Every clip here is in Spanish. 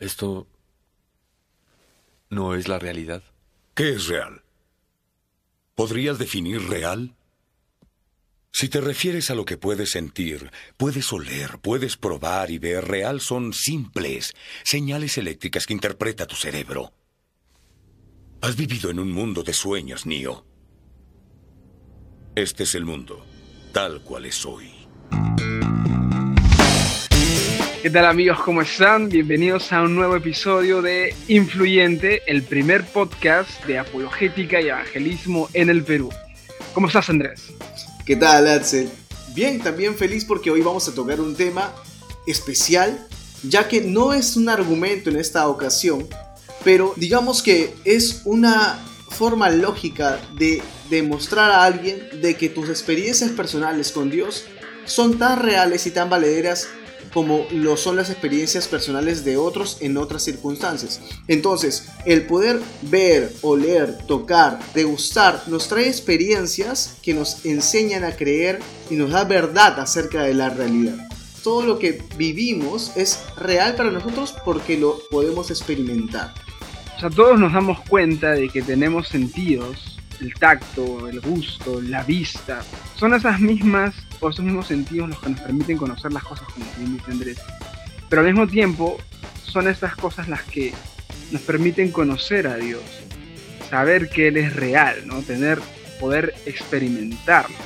Esto no es la realidad. ¿Qué es real? ¿Podrías definir real? Si te refieres a lo que puedes sentir, puedes oler, puedes probar y ver, real son simples señales eléctricas que interpreta tu cerebro. Has vivido en un mundo de sueños, Neo. Este es el mundo, tal cual es hoy. ¿Qué tal amigos? ¿Cómo están? Bienvenidos a un nuevo episodio de Influyente, el primer podcast de apologética y evangelismo en el Perú. ¿Cómo estás Andrés? ¿Qué tal Axel? Bien, también feliz porque hoy vamos a tocar un tema especial, ya que no es un argumento en esta ocasión, pero digamos que es una forma lógica de demostrar a alguien de que tus experiencias personales con Dios son tan reales y tan valederas como lo son las experiencias personales de otros en otras circunstancias. Entonces, el poder ver, oler, tocar, degustar, nos trae experiencias que nos enseñan a creer y nos da verdad acerca de la realidad. Todo lo que vivimos es real para nosotros porque lo podemos experimentar. O sea, todos nos damos cuenta de que tenemos sentidos, el tacto, el gusto, la vista, son esas mismas o esos mismos sentidos los que nos permiten conocer las cosas como bien dice Andrés. Pero al mismo tiempo son estas cosas las que nos permiten conocer a Dios, saber que Él es real, ¿no? Tener, poder experimentarlo.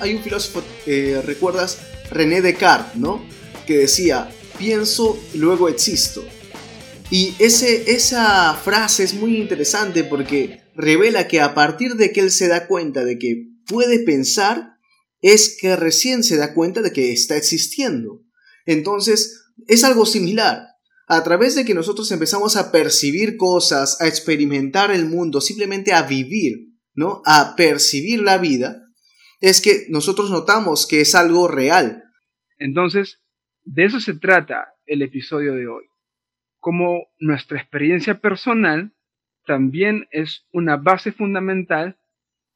Hay un filósofo, eh, ¿recuerdas? René Descartes, ¿no? Que decía, pienso, luego existo. Y ese, esa frase es muy interesante porque revela que a partir de que él se da cuenta de que puede pensar, es que recién se da cuenta de que está existiendo. Entonces, es algo similar. A través de que nosotros empezamos a percibir cosas, a experimentar el mundo, simplemente a vivir, ¿no? A percibir la vida, es que nosotros notamos que es algo real. Entonces, de eso se trata el episodio de hoy. Como nuestra experiencia personal también es una base fundamental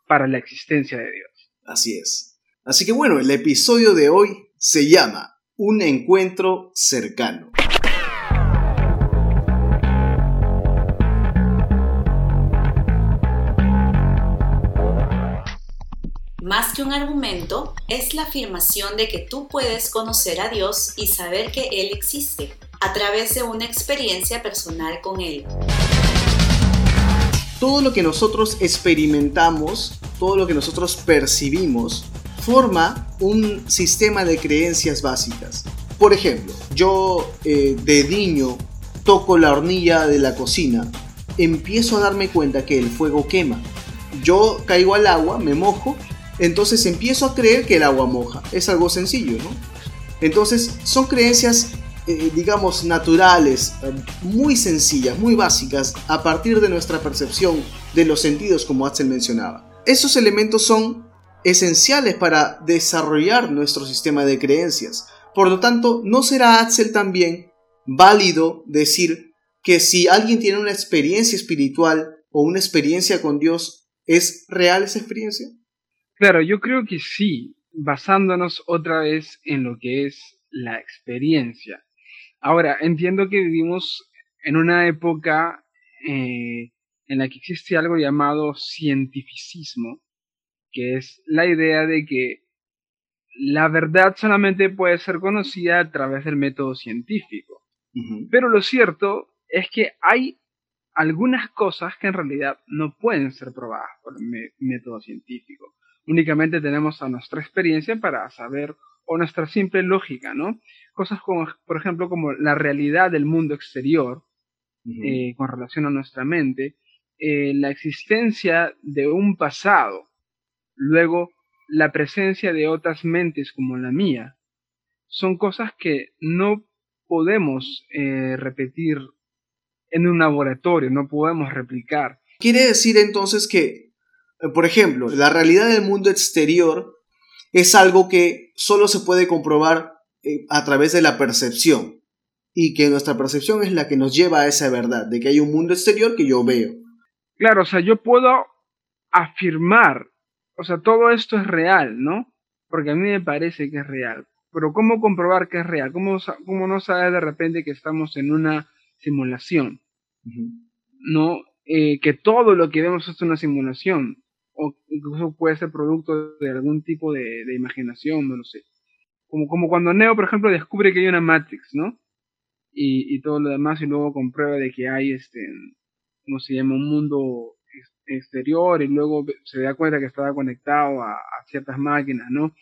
para la existencia de Dios. Así es. Así que bueno, el episodio de hoy se llama Un encuentro cercano. Más que un argumento, es la afirmación de que tú puedes conocer a Dios y saber que Él existe a través de una experiencia personal con Él. Todo lo que nosotros experimentamos, todo lo que nosotros percibimos, forma un sistema de creencias básicas. Por ejemplo, yo eh, de niño toco la hornilla de la cocina, empiezo a darme cuenta que el fuego quema. Yo caigo al agua, me mojo, entonces empiezo a creer que el agua moja. Es algo sencillo, ¿no? Entonces son creencias, eh, digamos, naturales, eh, muy sencillas, muy básicas, a partir de nuestra percepción de los sentidos, como Axel mencionaba. Esos elementos son esenciales para desarrollar nuestro sistema de creencias. Por lo tanto, ¿no será Axel también válido decir que si alguien tiene una experiencia espiritual o una experiencia con Dios, ¿es real esa experiencia? Claro, yo creo que sí, basándonos otra vez en lo que es la experiencia. Ahora, entiendo que vivimos en una época eh, en la que existe algo llamado cientificismo, que es la idea de que la verdad solamente puede ser conocida a través del método científico. Pero lo cierto es que hay algunas cosas que en realidad no pueden ser probadas por el método científico. Únicamente tenemos a nuestra experiencia para saber, o nuestra simple lógica, ¿no? Cosas como, por ejemplo, como la realidad del mundo exterior, eh, con relación a nuestra mente, eh, la existencia de un pasado, Luego, la presencia de otras mentes como la mía son cosas que no podemos eh, repetir en un laboratorio, no podemos replicar. Quiere decir entonces que, eh, por ejemplo, la realidad del mundo exterior es algo que solo se puede comprobar eh, a través de la percepción y que nuestra percepción es la que nos lleva a esa verdad, de que hay un mundo exterior que yo veo. Claro, o sea, yo puedo afirmar o sea, todo esto es real, ¿no? Porque a mí me parece que es real. Pero ¿cómo comprobar que es real? ¿Cómo, cómo no sabes de repente que estamos en una simulación. No eh, que todo lo que vemos es una simulación. Incluso puede ser producto de algún tipo de, imaginación, no lo sé. Como, como cuando Neo, por ejemplo, descubre que hay una Matrix, ¿no? Y, y todo lo demás, y luego comprueba de que hay este, ¿cómo se llama? Un mundo exterior y luego se da cuenta que estaba conectado a, ciertas máquinas, ¿no?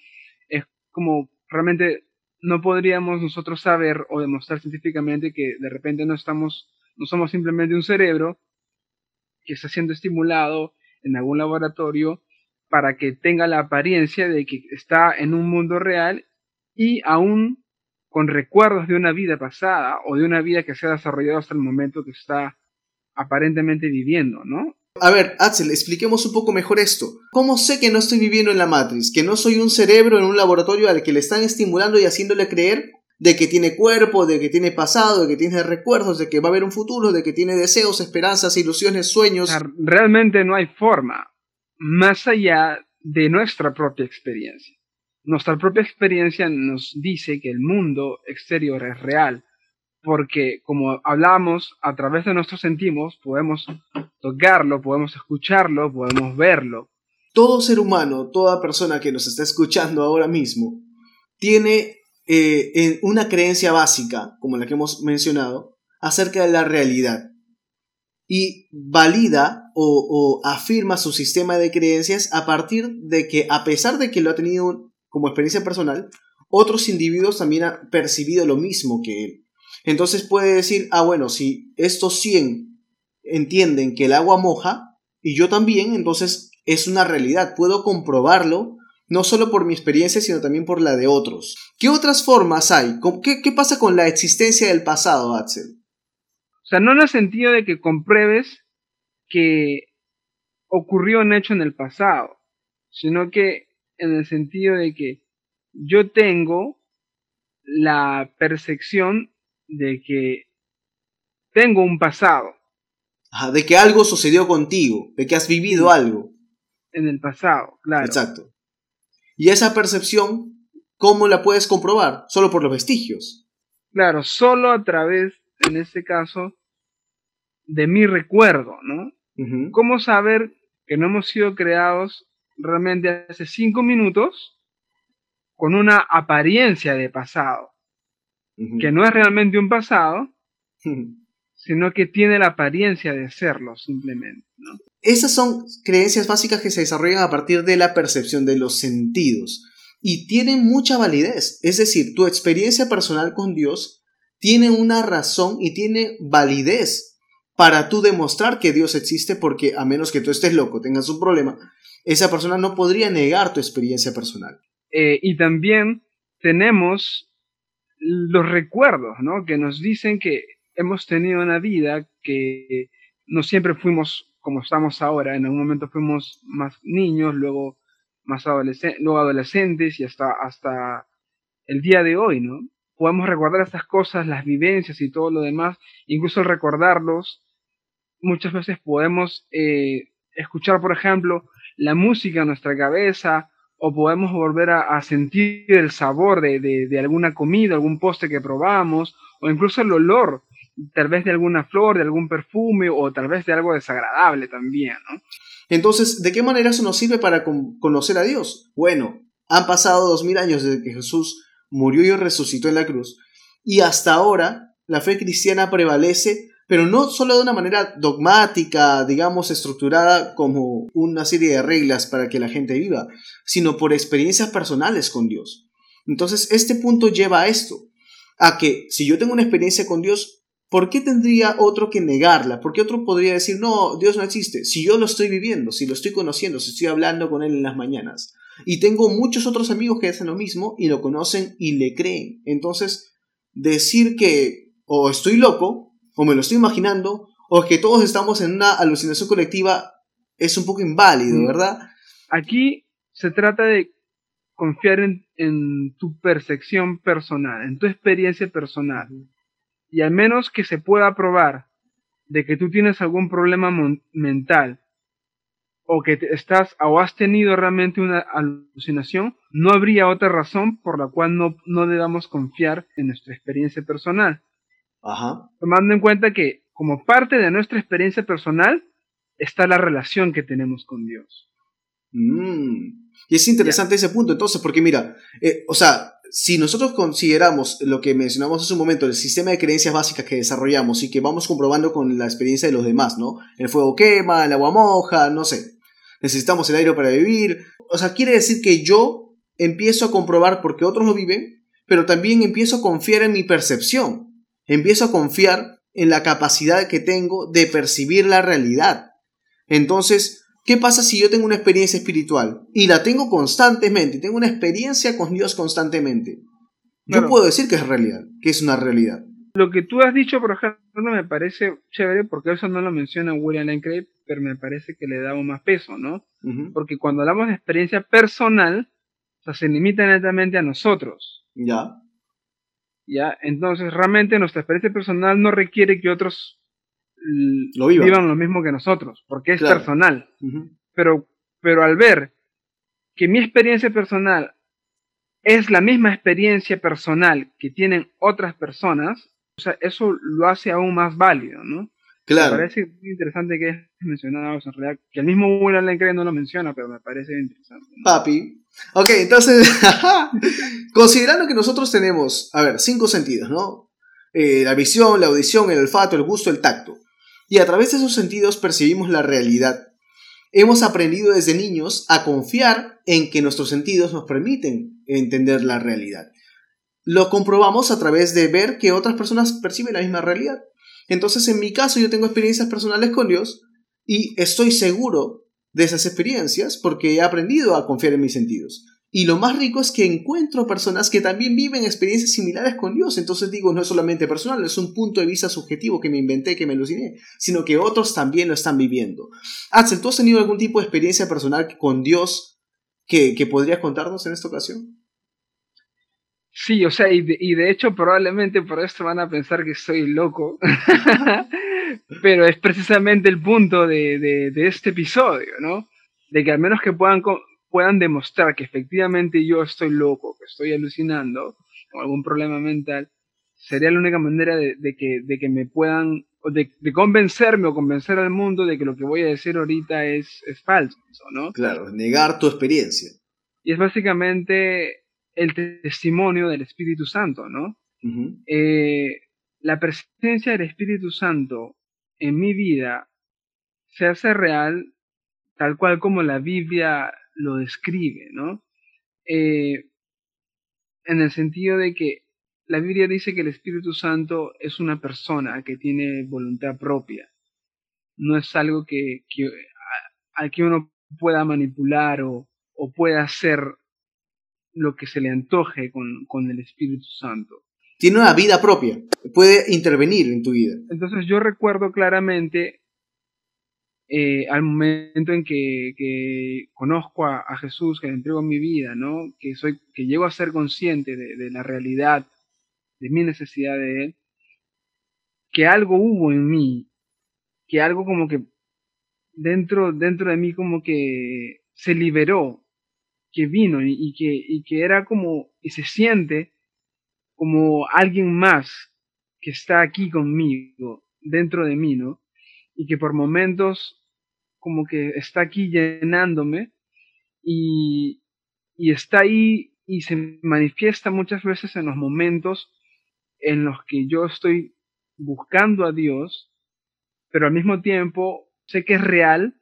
Es como realmente no podríamos nosotros saber o demostrar científicamente que de repente no estamos, no somos simplemente un cerebro que está siendo estimulado en algún laboratorio para que tenga la apariencia de que está en un mundo real y aún con recuerdos de una vida pasada o de una vida que se ha desarrollado hasta el momento que está aparentemente viviendo, ¿no? A ver, Axel, expliquemos un poco mejor esto. ¿Cómo sé que no estoy viviendo en la Matrix? Que no soy un cerebro en un laboratorio al que le están estimulando y haciéndole creer de que tiene cuerpo, de que tiene pasado, de que tiene recuerdos, de que va a haber un futuro, de que tiene deseos, esperanzas, ilusiones, sueños. Realmente no hay forma más allá de nuestra propia experiencia. Nuestra propia experiencia nos dice que el mundo exterior es real, porque como hablamos, a través de nuestros sentidos podemos tocarlo, podemos escucharlo, podemos verlo. Todo ser humano, toda persona que nos está escuchando ahora mismo, tiene eh, una creencia básica, como la que hemos mencionado, acerca de la realidad. Y valida o, o afirma su sistema de creencias a partir de que, a pesar de que lo ha tenido como experiencia personal, otros individuos también han percibido lo mismo que él. Entonces puede decir, ah, bueno, si estos 100 entienden que el agua moja, y yo también, entonces es una realidad, puedo comprobarlo, no solo por mi experiencia, sino también por la de otros. ¿Qué otras formas hay? ¿Qué, qué pasa con la existencia del pasado, Axel? O sea, no en el sentido de que compruebes que ocurrió un hecho en el pasado, sino que en el sentido de que yo tengo la percepción de que tengo un pasado. de que algo sucedió contigo, de que has vivido algo. En el pasado, claro. Exacto. Y esa percepción, ¿cómo la puedes comprobar? Solo por los vestigios. Claro, solo a través, en este caso, de mi recuerdo, ¿no? ¿Cómo saber que no hemos sido creados realmente hace cinco minutos con una apariencia de pasado? que no es realmente un pasado, sino que tiene la apariencia de serlo simplemente. Esas son creencias básicas que se desarrollan a partir de la percepción de los sentidos y tienen mucha validez. Es decir, tu experiencia personal con Dios tiene una razón y tiene validez para tú demostrar que Dios existe porque a menos que tú estés loco, tengas un problema, esa persona no podría negar tu experiencia personal. Eh, y también tenemos los recuerdos, ¿no? Que nos dicen que hemos tenido una vida que no siempre fuimos como estamos ahora, en algún momento fuimos más niños, luego más adolescentes, luego adolescentes y hasta, hasta el día de hoy, ¿no? Podemos recordar estas cosas, las vivencias y todo lo demás, incluso recordarlos, muchas veces podemos eh, escuchar, por ejemplo, la música en nuestra cabeza o podemos volver a, sentir el sabor de, alguna comida, algún postre que probamos, o incluso el olor, tal vez de alguna flor, de algún perfume, o tal vez de algo desagradable también, ¿no? Entonces, ¿de qué manera eso nos sirve para conocer a Dios? Bueno, han pasado dos mil años desde que Jesús murió y resucitó en la cruz, y hasta ahora la fe cristiana prevalece pero no solo de una manera dogmática, digamos, estructurada como una serie de reglas para que la gente viva, sino por experiencias personales con Dios. Entonces, este punto lleva a esto, a que si yo tengo una experiencia con Dios, ¿por qué tendría otro que negarla? ¿Por qué otro podría decir, no, Dios no existe? Si yo lo estoy viviendo, si lo estoy conociendo, si estoy hablando con Él en las mañanas. Y tengo muchos otros amigos que hacen lo mismo y lo conocen y le creen. Entonces, decir que o estoy loco o me lo estoy imaginando, o que todos estamos en una alucinación colectiva, es un poco inválido. ¿verdad? Aquí se trata de confiar en, tu percepción personal, en tu experiencia personal. Y al menos que se pueda probar de que tú tienes algún problema mental o que estás o has tenido realmente una alucinación, no habría otra razón por la cual no, no debamos confiar en nuestra experiencia personal. Ajá. Tomando en cuenta que como parte de nuestra experiencia personal está la relación que tenemos con Dios. Mm. Y es interesante ese punto, entonces, porque mira, eh, o sea, si nosotros consideramos lo que mencionamos hace un momento, el sistema de creencias básicas que desarrollamos y que vamos comprobando con la experiencia de los demás, ¿no? El fuego quema, el agua moja, no sé. Necesitamos el aire para vivir. O sea, quiere decir que yo empiezo a comprobar porque otros lo viven, pero también empiezo a confiar en mi percepción. Empiezo a confiar en la capacidad que tengo de percibir la realidad. Entonces, ¿Qué pasa si yo tengo una experiencia espiritual y la tengo constantemente, tengo una experiencia con Dios constantemente? Yo puedo decir que es realidad, que es una realidad. Lo que tú has dicho, por ejemplo, me parece chévere porque eso no lo menciona William Lane Craig, pero me parece que le da más peso, ¿no? Porque cuando hablamos de experiencia personal, o sea, se limita netamente a nosotros. Ya. Ya, entonces realmente nuestra experiencia personal no requiere que otros lo vivan. lo mismo que nosotros, porque es personal. pero, pero al ver que mi experiencia personal es la misma experiencia personal que tienen otras personas, o sea, eso lo hace aún más válido, ¿no? Claro. Me parece interesante que es mencionado en realidad, que el mismo William Lane no lo menciona, pero me parece interesante. Papi. Ok, entonces, considerando que nosotros tenemos, a ver, cinco sentidos, ¿no? Eh, la visión, la audición, el olfato, el gusto, el tacto y a través de esos sentidos percibimos la realidad. Hemos aprendido desde niños a confiar en que nuestros sentidos nos permiten entender la realidad. Lo comprobamos a través de ver que otras personas perciben la misma realidad. Entonces, en mi caso, yo tengo experiencias personales con Dios y estoy seguro de esas experiencias porque he aprendido a confiar en mis sentidos. Y lo más rico es que encuentro personas que también viven experiencias similares con Dios. Entonces digo, no es solamente personal, es un punto de vista subjetivo que me inventé, que me aluciné, sino que otros también lo están viviendo. Axel, ¿tú has tenido algún tipo de experiencia personal con Dios que, podrías contarnos en esta ocasión? Sí, o sea, y de, hecho probablemente por esto van a pensar que soy loco, pero es precisamente el punto de, de, este episodio, ¿no? De que al menos que puedan puedan demostrar que efectivamente yo estoy loco, que estoy alucinando, o algún problema mental, sería la única manera de, que, de que me puedan, de, de, convencerme o convencer al mundo de que lo que voy a decir ahorita es, es falso, ¿no? Claro, negar tu experiencia. Y es básicamente el testimonio del Espíritu Santo, ¿no? Eh, la presencia del Espíritu Santo en mi vida se hace real tal cual como la Biblia lo describe, ¿no? Eh, en el sentido de que la Biblia dice que el Espíritu Santo es una persona que tiene voluntad propia. No es algo que, que al que uno pueda manipular o, o, pueda hacer lo que se le antoje con, con el Espíritu Santo. Tiene una vida propia, puede intervenir en tu vida. Entonces yo recuerdo claramente eh, al momento en que, conozco a, Jesús, que le entrego mi vida, ¿no? Que, soy, que llego a ser consciente de, la realidad, de mi necesidad de Él, que algo hubo en mí, que algo como que dentro, dentro de mí como que se liberó, que vino y, que, y que era como, y se siente como alguien más que está aquí conmigo, dentro de mí, ¿no? Y que por momentos como que está aquí llenándome y, y está ahí y se manifiesta muchas veces en los momentos en los que yo estoy buscando a Dios, pero al mismo tiempo sé que es real,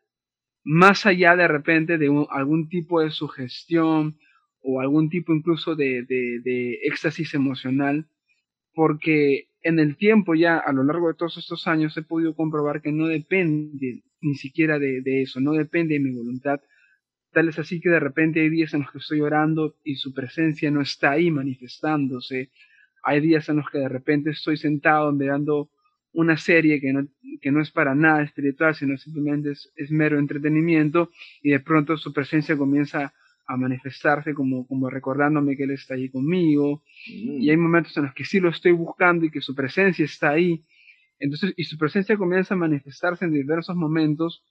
más allá de repente de algún tipo de sugestión o algún tipo incluso de, de, de éxtasis emocional, porque en el tiempo ya, a lo largo de todos estos años, he podido comprobar que no depende ni siquiera de, eso, no depende de mi voluntad. Tal es así que de repente hay días en los que estoy orando y su presencia no está ahí manifestándose. Hay días en los que de repente estoy sentado mirando una serie que no, que no es para nada espiritual, sino simplemente es, es mero entretenimiento y de pronto su presencia comienza a manifestarse como, como recordándome que Él está ahí conmigo. Mm. Y hay momentos en los que sí lo estoy buscando y que su presencia está ahí. Entonces, y su presencia comienza a manifestarse en diversos momentos,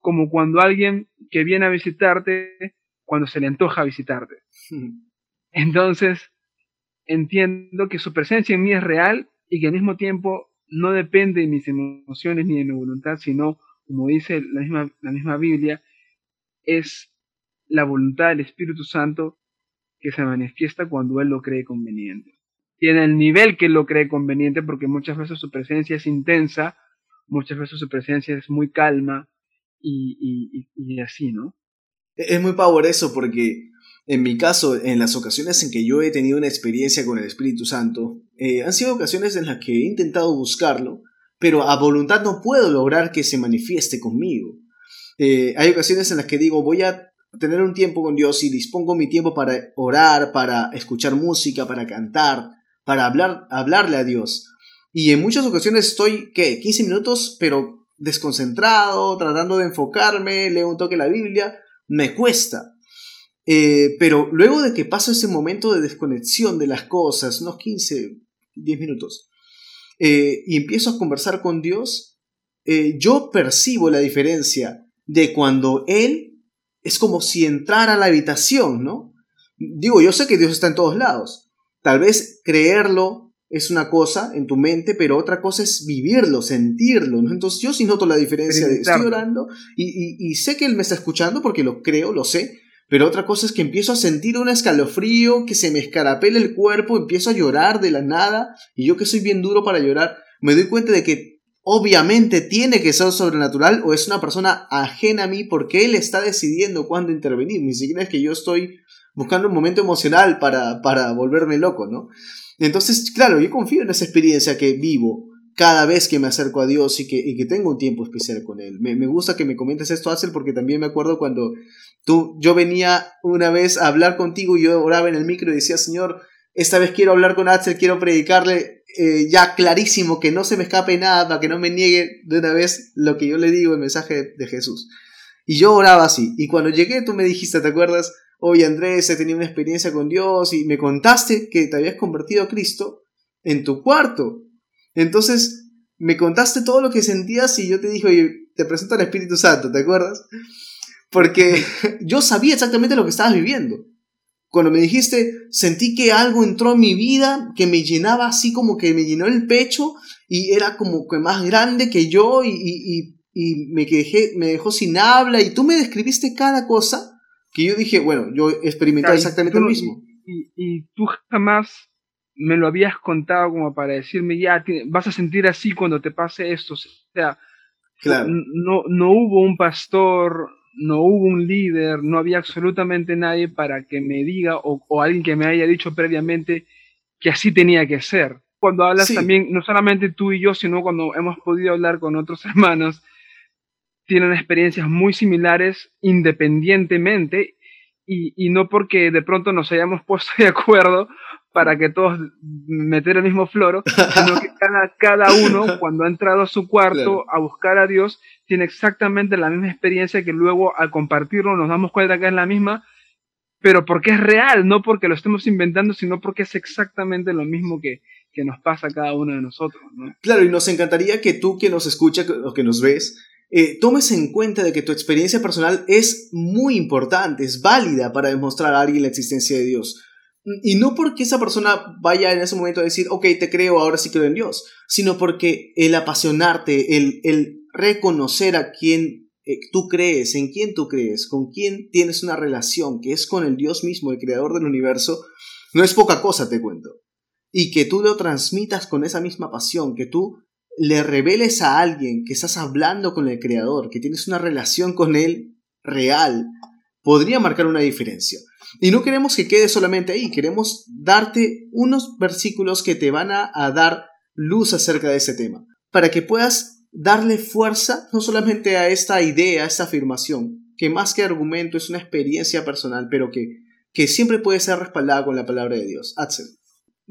como cuando alguien que viene a visitarte, cuando se le antoja visitarte. Entonces, entiendo que su presencia en mí es real y que al mismo tiempo no depende de mis emociones ni de mi voluntad, sino, como dice la misma, la misma Biblia, es la voluntad del Espíritu Santo que se manifiesta cuando Él lo cree conveniente. Y en el nivel que Él lo cree conveniente, porque muchas veces su presencia es intensa, muchas veces su presencia es muy calma y, y, así, ¿no? Es muy power eso porque en mi caso, en las ocasiones en que yo he tenido una experiencia con el Espíritu Santo, eh, han sido ocasiones en las que he intentado buscarlo, pero a voluntad no puedo lograr que se manifieste conmigo. Eh, hay ocasiones en las que digo, voy a tener un tiempo con Dios y dispongo mi tiempo para orar, para escuchar música, para cantar, para hablar, hablarle a Dios. Y en muchas ocasiones estoy, ¿qué? 15 minutos, pero desconcentrado, tratando de enfocarme, leo un toque la Biblia, me cuesta. Eh, pero luego de que paso ese momento de desconexión de las cosas, unos 15, 10 minutos, eh, y empiezo a conversar con Dios, eh, yo percibo la diferencia de cuando Él es como si entrara a la habitación, ¿no? Digo, yo sé que Dios está en todos lados. Tal vez creerlo es una cosa en tu mente, pero otra cosa es vivirlo, sentirlo, ¿no? Entonces yo sí noto la diferencia de estoy orando y, y sé que Él me está escuchando porque lo creo, lo sé, pero otra cosa es que empiezo a sentir un escalofrío, que se me escarapela el cuerpo, empiezo a llorar de la nada, y yo que soy bien duro para llorar, me doy cuenta de que obviamente tiene que ser sobrenatural o es una persona ajena a mí porque él está decidiendo cuándo intervenir, ni siquiera es que yo estoy buscando un momento emocional para, para volverme loco, ¿no? Entonces, claro, yo confío en esa experiencia que vivo cada vez que me acerco a Dios y que, que tengo un tiempo especial con Él. Me, me, gusta que me comentes esto, Axel, porque también me acuerdo cuando tú, yo venía una vez a hablar contigo y yo oraba en el micro y decía, Señor, esta vez quiero hablar con Axel, quiero predicarle eh, ya clarísimo, que no se me escape nada, para que no me niegue de una vez lo que yo le digo, el mensaje de Jesús. Y yo oraba así. Y cuando llegué, tú me dijiste, ¿te acuerdas? Oye, Andrés, he tenido una experiencia con Dios y me contaste que te habías convertido a Cristo en tu cuarto. Entonces, me contaste todo lo que sentías y yo te dije, oye, te presento al Espíritu Santo, ¿te acuerdas? Porque yo sabía exactamente lo que estabas viviendo. Cuando me dijiste, sentí que algo entró en mi vida, que me llenaba así como que me llenó el pecho y era como que más grande que yo y, me, quedé, me dejó sin habla y tú me describiste cada cosa que yo dije, bueno, yo experimenté exactamente lo mismo. y tú jamás me lo habías contado como para decirme, ya, vas a sentir así cuando te pase esto. O sea, no, no hubo un pastor, no hubo un líder, no había absolutamente nadie para que me diga o, alguien que me haya dicho previamente que así tenía que ser. Cuando hablas también, no solamente tú y yo, sino cuando hemos podido hablar con otros hermanos, tienen experiencias muy similares independientemente y, y, no porque de pronto nos hayamos puesto de acuerdo para que todos meter el mismo floro, sino que cada, cada uno cuando ha entrado a su cuarto a buscar a Dios tiene exactamente la misma experiencia que luego al compartirlo nos damos cuenta que es la misma, pero porque es real, no porque lo estemos inventando, sino porque es exactamente lo mismo que, que nos pasa a cada uno de nosotros. Claro, y nos encantaría que tú que nos escuchas o que nos ves, eh, tomes en cuenta de que tu experiencia personal es muy importante, es válida para demostrar a alguien la existencia de Dios. Y no porque esa persona vaya en ese momento a decir, ok, te creo, ahora sí creo en Dios, sino porque el apasionarte, el, el reconocer a quién eh, tú crees, en quién tú crees, con quién tienes una relación, que es con el Dios mismo, el creador del universo, no es poca cosa, te cuento. Y que tú lo transmitas con esa misma pasión, que tú le reveles a alguien que estás hablando con el creador, que tienes una relación con él real, podría marcar una diferencia. Y no queremos que quede solamente ahí, queremos darte unos versículos que te van a, dar luz acerca de ese tema, para que puedas darle fuerza no solamente a esta idea, a esta afirmación, que más que argumento es una experiencia personal, pero que, que siempre puede ser respaldada con la palabra de Dios. Axel.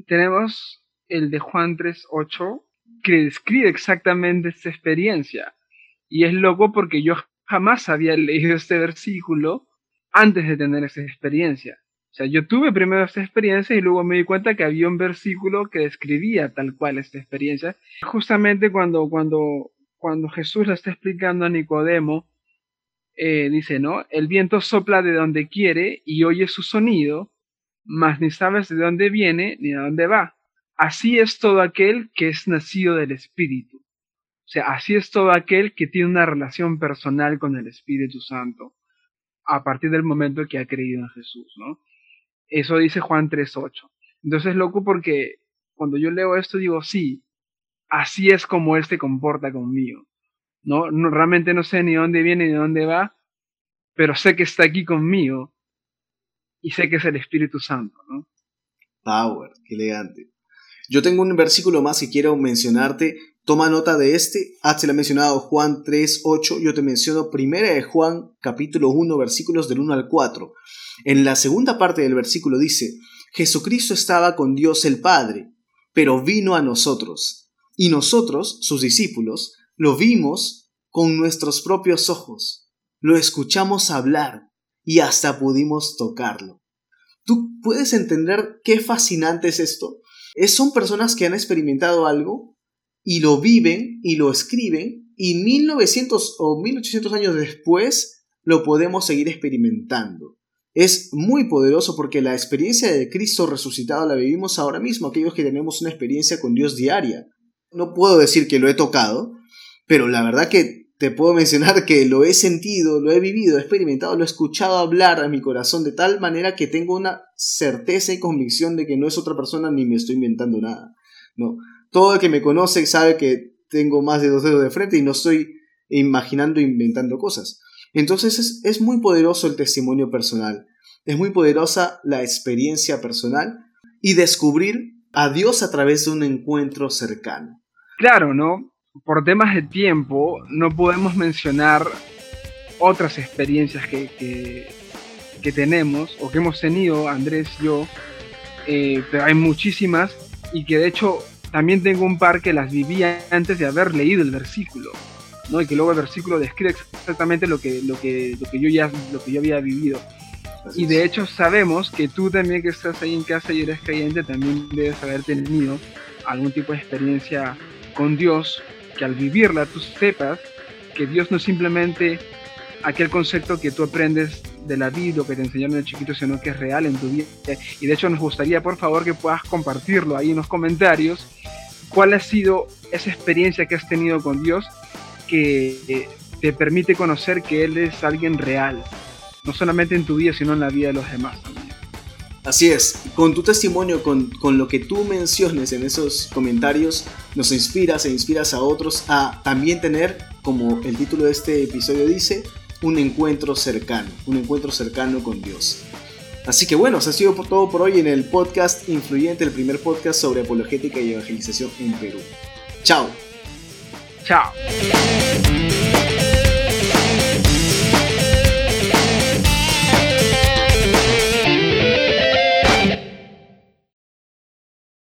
Tenemos el de Juan 3.8, que describe exactamente esta experiencia. Y es loco porque yo jamás había leído este versículo antes de tener esa experiencia. O sea, yo tuve primero esa experiencia y luego me di cuenta que había un versículo que describía tal cual esta experiencia. Justamente cuando, cuando, cuando Jesús le está explicando a Nicodemo, eh, dice, ¿no? El viento sopla de donde quiere y oye su sonido, mas ni sabes de dónde viene ni a dónde va. así es todo aquel que es nacido del Espíritu. O sea, así es todo aquel que tiene una relación personal con el Espíritu Santo a partir del momento que ha creído en Jesús, ¿no? Eso dice Juan 3.8. Entonces es loco porque cuando yo leo esto digo, sí, así es como Él se comporta conmigo. ¿no? no realmente no sé ni dónde viene ni dónde va, pero sé que está aquí conmigo y sé que es el Espíritu Santo, ¿no? Power, qué elegante. Yo tengo un versículo más que quiero mencionarte. Toma nota de este. Ah, se le ha mencionado Juan 3, 8. Yo te menciono primera de Juan, capítulo 1, versículos del 1 al 4. En la segunda parte del versículo dice, Jesucristo estaba con Dios el Padre, pero vino a nosotros. Y nosotros, sus discípulos, lo vimos con nuestros propios ojos. Lo escuchamos hablar y hasta pudimos tocarlo. ¿Tú puedes entender qué fascinante es esto? Es, son personas que han experimentado algo y lo viven y lo escriben y 1900 o 1800 años después lo podemos seguir experimentando. Es muy poderoso porque la experiencia de Cristo resucitado la vivimos ahora mismo, aquellos que tenemos una experiencia con Dios diaria. No puedo decir que lo he tocado, pero la verdad que te puedo mencionar que lo he sentido, lo he vivido, he experimentado, lo he escuchado hablar a mi corazón de tal manera que tengo una certeza y convicción de que no es otra persona ni me estoy inventando nada. No, todo el que me conoce sabe que tengo más de dos dedos de frente y no estoy imaginando, inventando cosas. Entonces es, muy poderoso el testimonio personal, es muy poderosa la experiencia personal y descubrir a Dios a través de un encuentro cercano. Claro, ¿no? por temas de tiempo no podemos mencionar otras experiencias que, que, tenemos o que hemos tenido Andrés yo, eh, pero hay muchísimas y que de hecho también tengo un par que las vivía antes de haber leído el versículo, ¿no? Y que luego el versículo describe exactamente lo que, lo que, lo que yo ya lo que yo había vivido. y de hecho sabemos que tú también que estás ahí en casa y eres creyente también debes haber tenido algún tipo de experiencia con Dios que al vivirla tú sepas que Dios no simplemente aquel concepto que tú aprendes de la vida o que te enseñaron de chiquito, sino que es real en tu vida. Y de hecho nos gustaría, por favor, que puedas compartirlo ahí en los comentarios. ¿Cuál ha sido esa experiencia que has tenido con Dios que te permite conocer que Él es alguien real? No solamente en tu vida, sino en la vida de los demás también. Así es, con tu testimonio, con, lo que tú menciones en esos comentarios, nos inspiras e inspiras a otros a también tener, como el título de este episodio dice, un encuentro cercano, un encuentro cercano con Dios. Así que bueno, eso ha sido todo por hoy en el podcast Influyente, el primer podcast sobre apologética y evangelización en Perú. Chao. Chao.